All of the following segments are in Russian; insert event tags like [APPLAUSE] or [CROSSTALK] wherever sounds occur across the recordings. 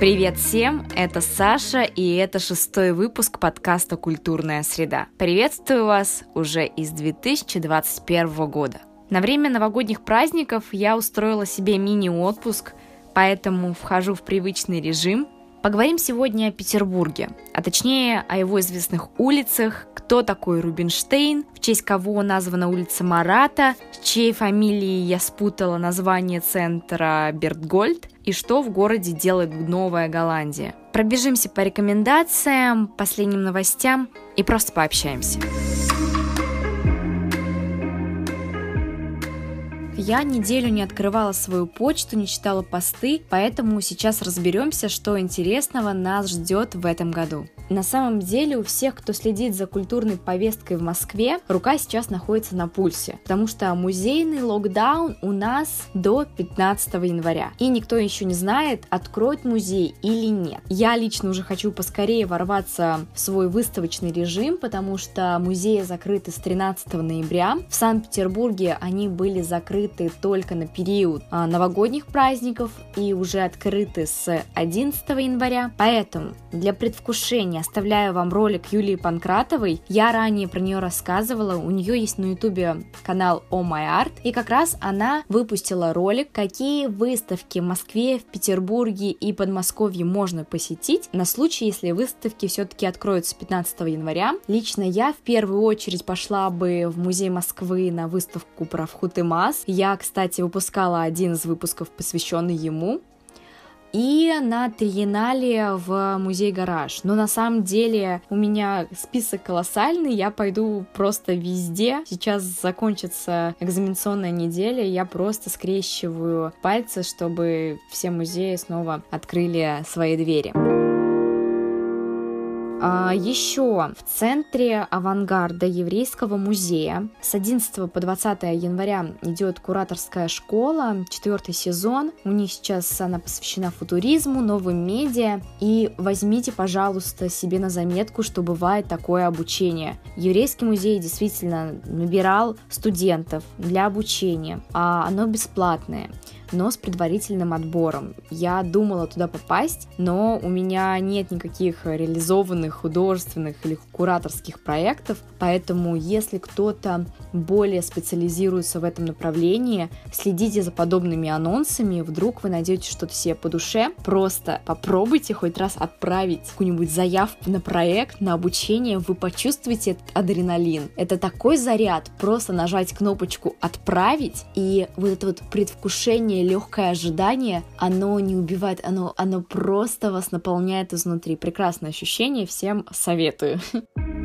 Привет всем, это Саша, и это шестой выпуск подкаста «Культурная среда». Приветствую вас уже из 2021 года. На время новогодних праздников я устроила себе мини-отпуск, поэтому вхожу в привычный режим. Поговорим сегодня о Петербурге, а точнее о его известных улицах, кто такой Рубинштейн, в честь кого названа улица Марата, с чьей фамилией я спутала название центра Бертгольд, и что в городе делает Новая Голландия. Пробежимся по рекомендациям, последним новостям и просто пообщаемся. Я неделю не открывала свою почту, не читала посты, поэтому сейчас разберемся, что интересного нас ждет в этом году. На самом деле у всех, кто следит за культурной повесткой в Москве, рука сейчас находится на пульсе, потому что музейный локдаун у нас до 15 января. И никто еще не знает, откроет музей или нет. Я лично уже хочу поскорее ворваться в свой выставочный режим, потому что музеи закрыты с 13 ноября. В Санкт-Петербурге они были закрыты только на период а, новогодних праздников и уже открыты с 11 января. Поэтому для предвкушения оставляю вам ролик Юлии Панкратовой. Я ранее про нее рассказывала. У нее есть на ютубе канал Oh My Art. И как раз она выпустила ролик, какие выставки в Москве, в Петербурге и Подмосковье можно посетить на случай, если выставки все-таки откроются 15 января. Лично я в первую очередь пошла бы в музей Москвы на выставку про Вхутымас. Я, кстати, выпускала один из выпусков, посвященный ему и на Триеннале в музей Гараж. Но на самом деле у меня список колоссальный, я пойду просто везде. Сейчас закончится экзаменационная неделя, я просто скрещиваю пальцы, чтобы все музеи снова открыли свои двери. А, Еще в центре авангарда Еврейского музея с 11 по 20 января идет кураторская школа, четвертый сезон. У них сейчас она посвящена футуризму, новым медиа. И возьмите, пожалуйста, себе на заметку, что бывает такое обучение. Еврейский музей действительно набирал студентов для обучения, а оно бесплатное но с предварительным отбором. Я думала туда попасть, но у меня нет никаких реализованных художественных или кураторских проектов, поэтому если кто-то более специализируется в этом направлении, следите за подобными анонсами, вдруг вы найдете что-то себе по душе, просто попробуйте хоть раз отправить какую-нибудь заявку на проект, на обучение, вы почувствуете этот адреналин. Это такой заряд, просто нажать кнопочку «Отправить», и вот это вот предвкушение ожидание, легкое ожидание, оно не убивает, оно, оно просто вас наполняет изнутри. Прекрасное ощущение, всем советую. [LAUGHS]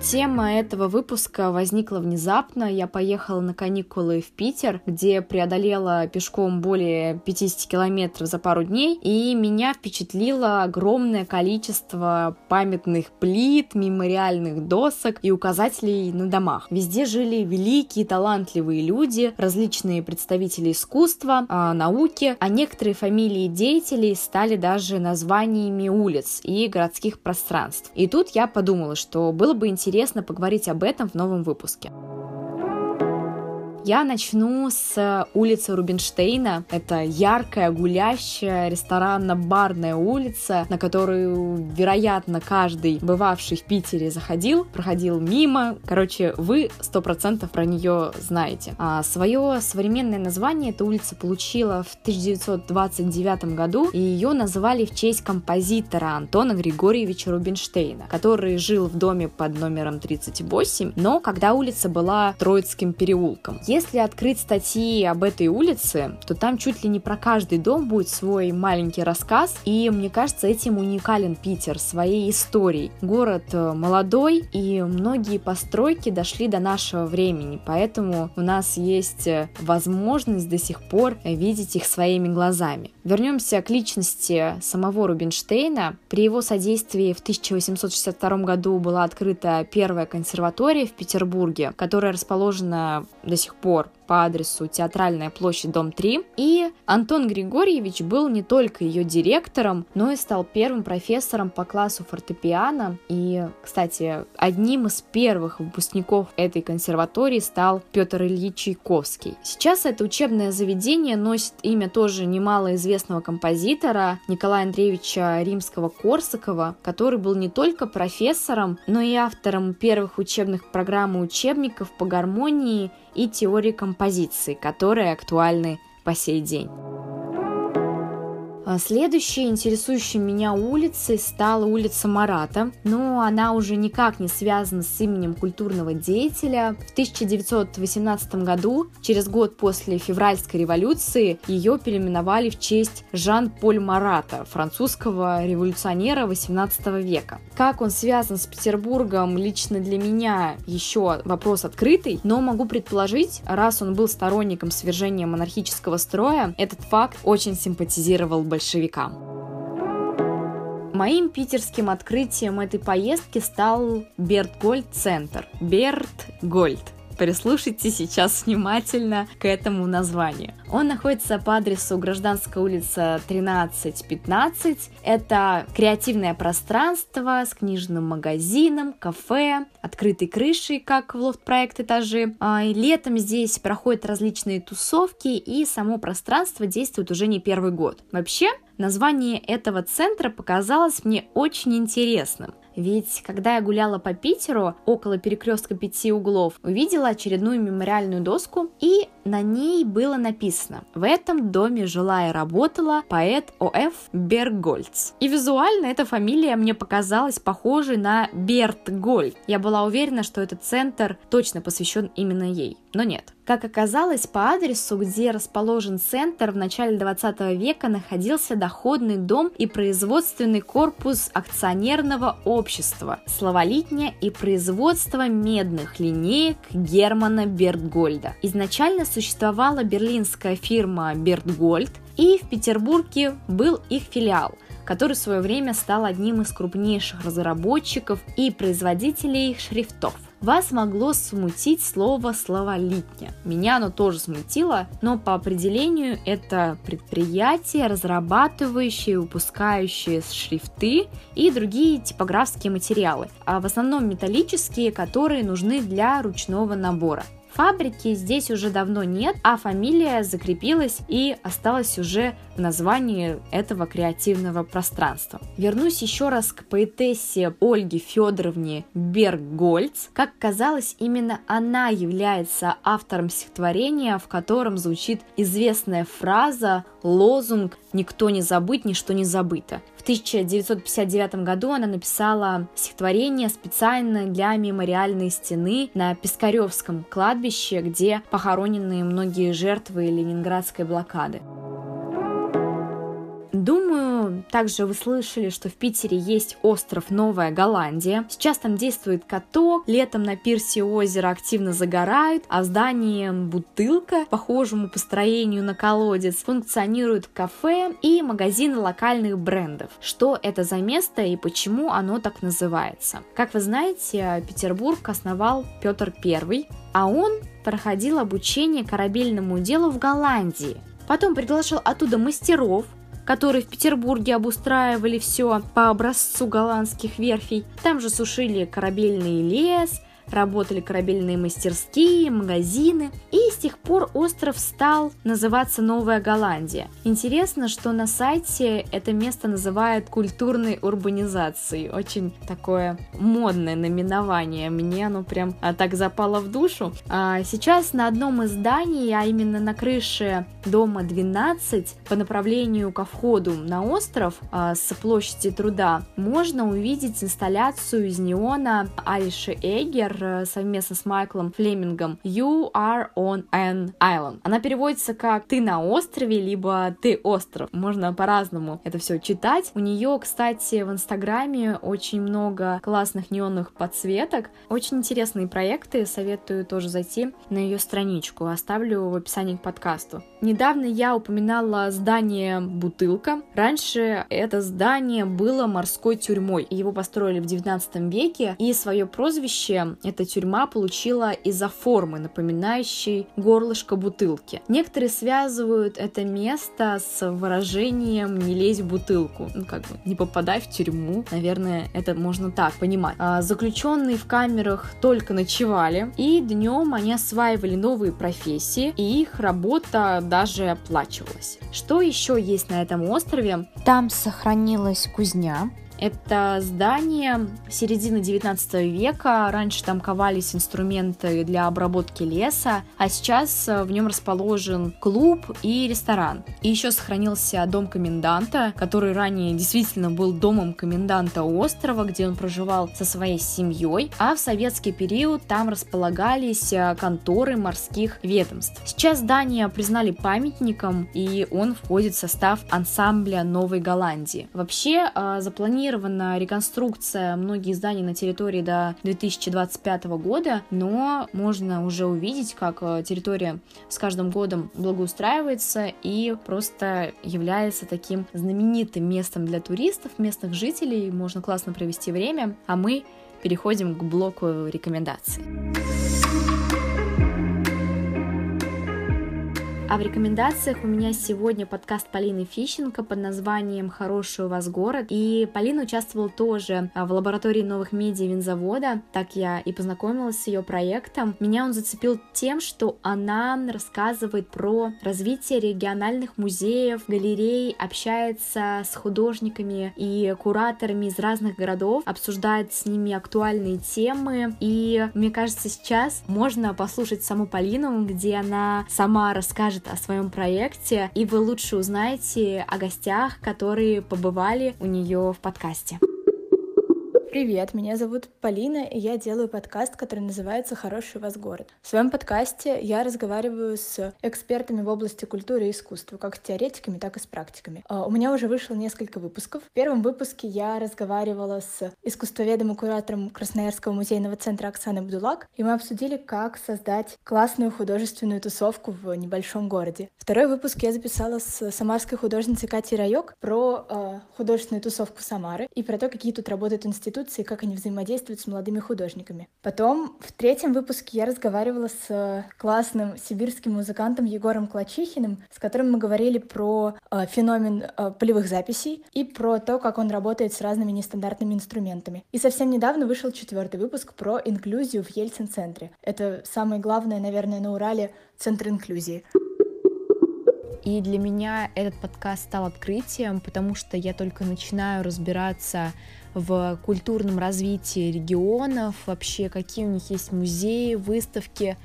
Тема этого выпуска возникла внезапно. Я поехала на каникулы в Питер, где преодолела пешком более 50 километров за пару дней, и меня впечатлило огромное количество памятных плит, мемориальных досок и указателей на домах. Везде жили великие, талантливые люди, различные представители искусства, а, науки, а некоторые фамилии деятелей стали даже названиями улиц и городских пространств. И тут я подумала, что было бы интересно интересно поговорить об этом в новом выпуске. Я начну с улицы Рубинштейна. Это яркая, гулящая, ресторанно-барная улица, на которую, вероятно, каждый бывавший в Питере заходил, проходил мимо. Короче, вы сто процентов про нее знаете. А свое современное название эта улица получила в 1929 году, и ее называли в честь композитора Антона Григорьевича Рубинштейна, который жил в доме под номером 38, но когда улица была Троицким переулком. Открыть статьи об этой улице, то там чуть ли не про каждый дом будет свой маленький рассказ, и мне кажется, этим уникален Питер, своей историей. Город э, молодой, и многие постройки дошли до нашего времени, поэтому у нас есть э, возможность до сих пор видеть их своими глазами. Вернемся к личности самого Рубинштейна. При его содействии в 1862 году была открыта первая консерватория в Петербурге, которая расположена до сих пор пор по адресу Театральная площадь, дом 3. И Антон Григорьевич был не только ее директором, но и стал первым профессором по классу фортепиано. И, кстати, одним из первых выпускников этой консерватории стал Петр Ильич Чайковский. Сейчас это учебное заведение носит имя тоже немало известного композитора Николая Андреевича Римского-Корсакова, который был не только профессором, но и автором первых учебных программ и учебников по гармонии и теории композиции, которые актуальны по сей день. А следующей интересующей меня улицей стала улица Марата, но она уже никак не связана с именем культурного деятеля. В 1918 году, через год после февральской революции, ее переименовали в честь Жан-Поль Марата, французского революционера 18 века. Как он связан с Петербургом, лично для меня еще вопрос открытый, но могу предположить, раз он был сторонником свержения монархического строя, этот факт очень симпатизировал большинству большевикам. Моим питерским открытием этой поездки стал Бертгольд-центр. Бертгольд прислушайте сейчас внимательно к этому названию. Он находится по адресу Гражданская улица 13-15. Это креативное пространство с книжным магазином, кафе, открытой крышей, как в лофт-проект этажи. А, летом здесь проходят различные тусовки, и само пространство действует уже не первый год. Вообще, название этого центра показалось мне очень интересным. Ведь когда я гуляла по Питеру около перекрестка пяти углов, увидела очередную мемориальную доску, и на ней было написано «В этом доме жила и работала поэт О.Ф. Бергольц». И визуально эта фамилия мне показалась похожей на Берт Гольд. Я была уверена, что этот центр точно посвящен именно ей, но нет. Как оказалось, по адресу, где расположен центр, в начале 20 века находился доходный дом и производственный корпус акционерного общества «Словолитня» и производство медных линеек Германа Бертгольда. Изначально существовала берлинская фирма Бертгольд, и в Петербурге был их филиал – который в свое время стал одним из крупнейших разработчиков и производителей шрифтов. Вас могло смутить слово «словолитня». Меня оно тоже смутило, но по определению это предприятие, разрабатывающее выпускающее шрифты и другие типографские материалы, а в основном металлические, которые нужны для ручного набора. Фабрики здесь уже давно нет, а фамилия закрепилась и осталась уже в названии этого креативного пространства. Вернусь еще раз к поэтессе Ольге Федоровне Бергольц. Как казалось, именно она является автором стихотворения, в котором звучит известная фраза, лозунг «Никто не забыть, ничто не забыто». В 1959 году она написала стихотворение специально для мемориальной стены на Пискаревском кладбище, где похоронены многие жертвы Ленинградской блокады. Также вы слышали, что в Питере есть остров Новая Голландия. Сейчас там действует каток, летом на пирсе озера активно загорают, а в здании Бутылка, похожему по строению на колодец, функционирует кафе и магазины локальных брендов. Что это за место и почему оно так называется? Как вы знаете, Петербург основал Петр I, а он проходил обучение корабельному делу в Голландии. Потом приглашал оттуда мастеров, которые в Петербурге обустраивали все по образцу голландских верфей. Там же сушили корабельный лес, работали корабельные мастерские, магазины, и с тех пор остров стал называться Новая Голландия. Интересно, что на сайте это место называют культурной урбанизацией. Очень такое модное наименование. Мне оно прям а, так запало в душу. А сейчас на одном из зданий, а именно на крыше дома 12 по направлению ко входу на остров а, с площади труда можно увидеть инсталляцию из неона Алиши Эгер Э, совместно с Майклом Флемингом You are on an island. Она переводится как «ты на острове», либо «ты остров». Можно по-разному это все читать. У нее, кстати, в Инстаграме очень много классных неонных подсветок. Очень интересные проекты, советую тоже зайти на ее страничку. Оставлю в описании к подкасту. Недавно я упоминала здание «Бутылка». Раньше это здание было морской тюрьмой. Его построили в 19 веке, и свое прозвище эта тюрьма получила из-за формы, напоминающей горлышко бутылки. Некоторые связывают это место с выражением «не лезь в бутылку», ну как бы не попадай в тюрьму, наверное, это можно так понимать. А, заключенные в камерах только ночевали, и днем они осваивали новые профессии, и их работа даже оплачивалась. Что еще есть на этом острове? Там сохранилась кузня, это здание середины 19 века. Раньше там ковались инструменты для обработки леса, а сейчас э, в нем расположен клуб и ресторан. И еще сохранился дом коменданта, который ранее действительно был домом коменданта острова, где он проживал со своей семьей, а в советский период там располагались э, конторы морских ведомств. Сейчас здание признали памятником, и он входит в состав ансамбля Новой Голландии. Вообще э, запланировано запланирована реконструкция многих зданий на территории до 2025 года, но можно уже увидеть, как э, территория с каждым годом благоустраивается и просто является таким знаменитым местом для туристов, местных жителей. Можно классно провести время, а мы переходим к блоку рекомендаций. А в рекомендациях у меня сегодня подкаст Полины Фищенко под названием «Хороший у вас город». И Полина участвовала тоже а, в лаборатории новых медиа винзавода. Так я и познакомилась с ее проектом. Меня он зацепил тем, что она рассказывает про развитие региональных музеев, галерей, общается с художниками и кураторами из разных городов, обсуждает с ними актуальные темы. И мне кажется, сейчас можно послушать саму Полину, где она сама расскажет расскажет о своем проекте, и вы лучше узнаете о гостях, которые побывали у нее в подкасте. Привет, меня зовут Полина, и я делаю подкаст, который называется «Хороший у вас город». В своем подкасте я разговариваю с экспертами в области культуры и искусства, как с теоретиками, так и с практиками. А, у меня уже вышло несколько выпусков. В первом выпуске я разговаривала с искусствоведом и куратором Красноярского музейного центра Оксаной Бдулак, и мы обсудили, как создать классную художественную тусовку в небольшом городе. Второй выпуск я записала с самарской художницей Катей Райок про э, художественную тусовку Самары и про то, какие тут работают институты институции, как они взаимодействуют с молодыми художниками. Потом в третьем выпуске я разговаривала с э, классным сибирским музыкантом Егором Клачихиным, с которым мы говорили про э, феномен э, полевых записей и про то, как он работает с разными нестандартными инструментами. И совсем недавно вышел четвертый выпуск про инклюзию в Ельцин-центре. Это самое главное, наверное, на Урале центр инклюзии. И для меня этот подкаст стал открытием, потому что я только начинаю разбираться в культурном развитии регионов, вообще какие у них есть музеи, выставки.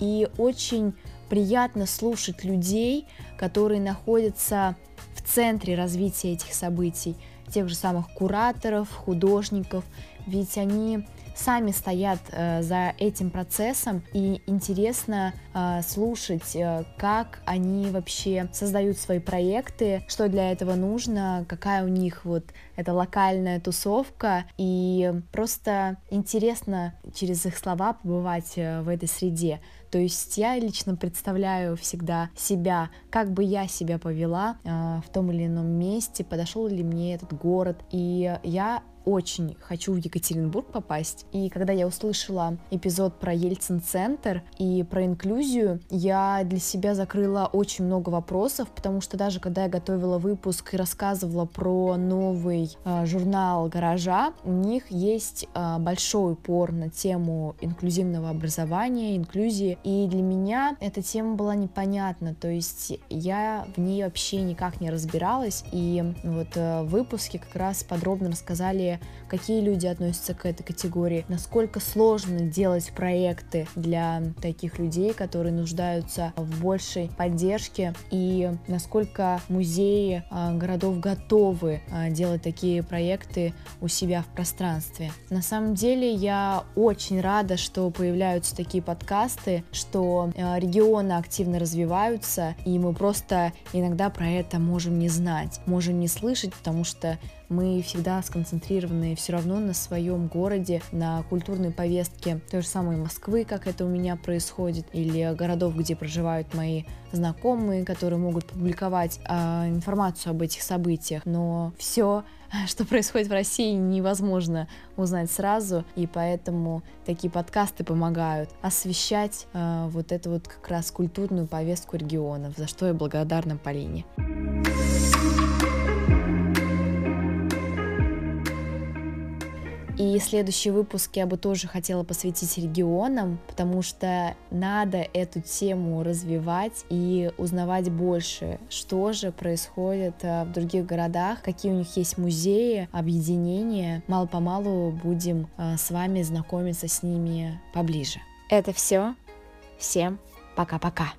И очень приятно слушать людей, которые находятся в центре развития этих событий, тех же самых кураторов, художников, ведь они сами стоят э, за этим процессом, и интересно э, слушать, э, как они вообще создают свои проекты, что для этого нужно, какая у них вот эта локальная тусовка, и просто интересно через их слова побывать в этой среде. То есть я лично представляю всегда себя, как бы я себя повела э, в том или ином месте, подошел ли мне этот город. И я очень хочу в Екатеринбург попасть. И когда я услышала эпизод про Ельцин-центр и про инклюзию, я для себя закрыла очень много вопросов, потому что даже когда я готовила выпуск и рассказывала про новый э, журнал «Гаража», у них есть э, большой упор на тему инклюзивного образования, инклюзии, и для меня эта тема была непонятна, то есть я в ней вообще никак не разбиралась, и вот э, в как раз подробно рассказали какие люди относятся к этой категории, насколько сложно делать проекты для таких людей, которые нуждаются в большей поддержке, и насколько музеи а, городов готовы а, делать такие проекты у себя в пространстве. На самом деле я очень рада, что появляются такие подкасты, что а, регионы активно развиваются, и мы просто иногда про это можем не знать, можем не слышать, потому что мы всегда сконцентрированы все равно на своем городе, на культурной повестке той же самой Москвы, как это у меня происходит, или городов, где проживают мои знакомые, которые могут публиковать э, информацию об этих событиях. Но все [LAUGHS] что происходит в России, невозможно узнать сразу, и поэтому такие подкасты помогают освещать э, вот эту вот как раз культурную повестку регионов, за что я благодарна Полине. И следующий выпуск я бы тоже хотела посвятить регионам, потому что надо эту тему развивать и узнавать больше, что же происходит э, в других городах, какие у них есть музеи, объединения. Мало-помалу будем э, с вами знакомиться с ними поближе. Это все. Всем пока-пока.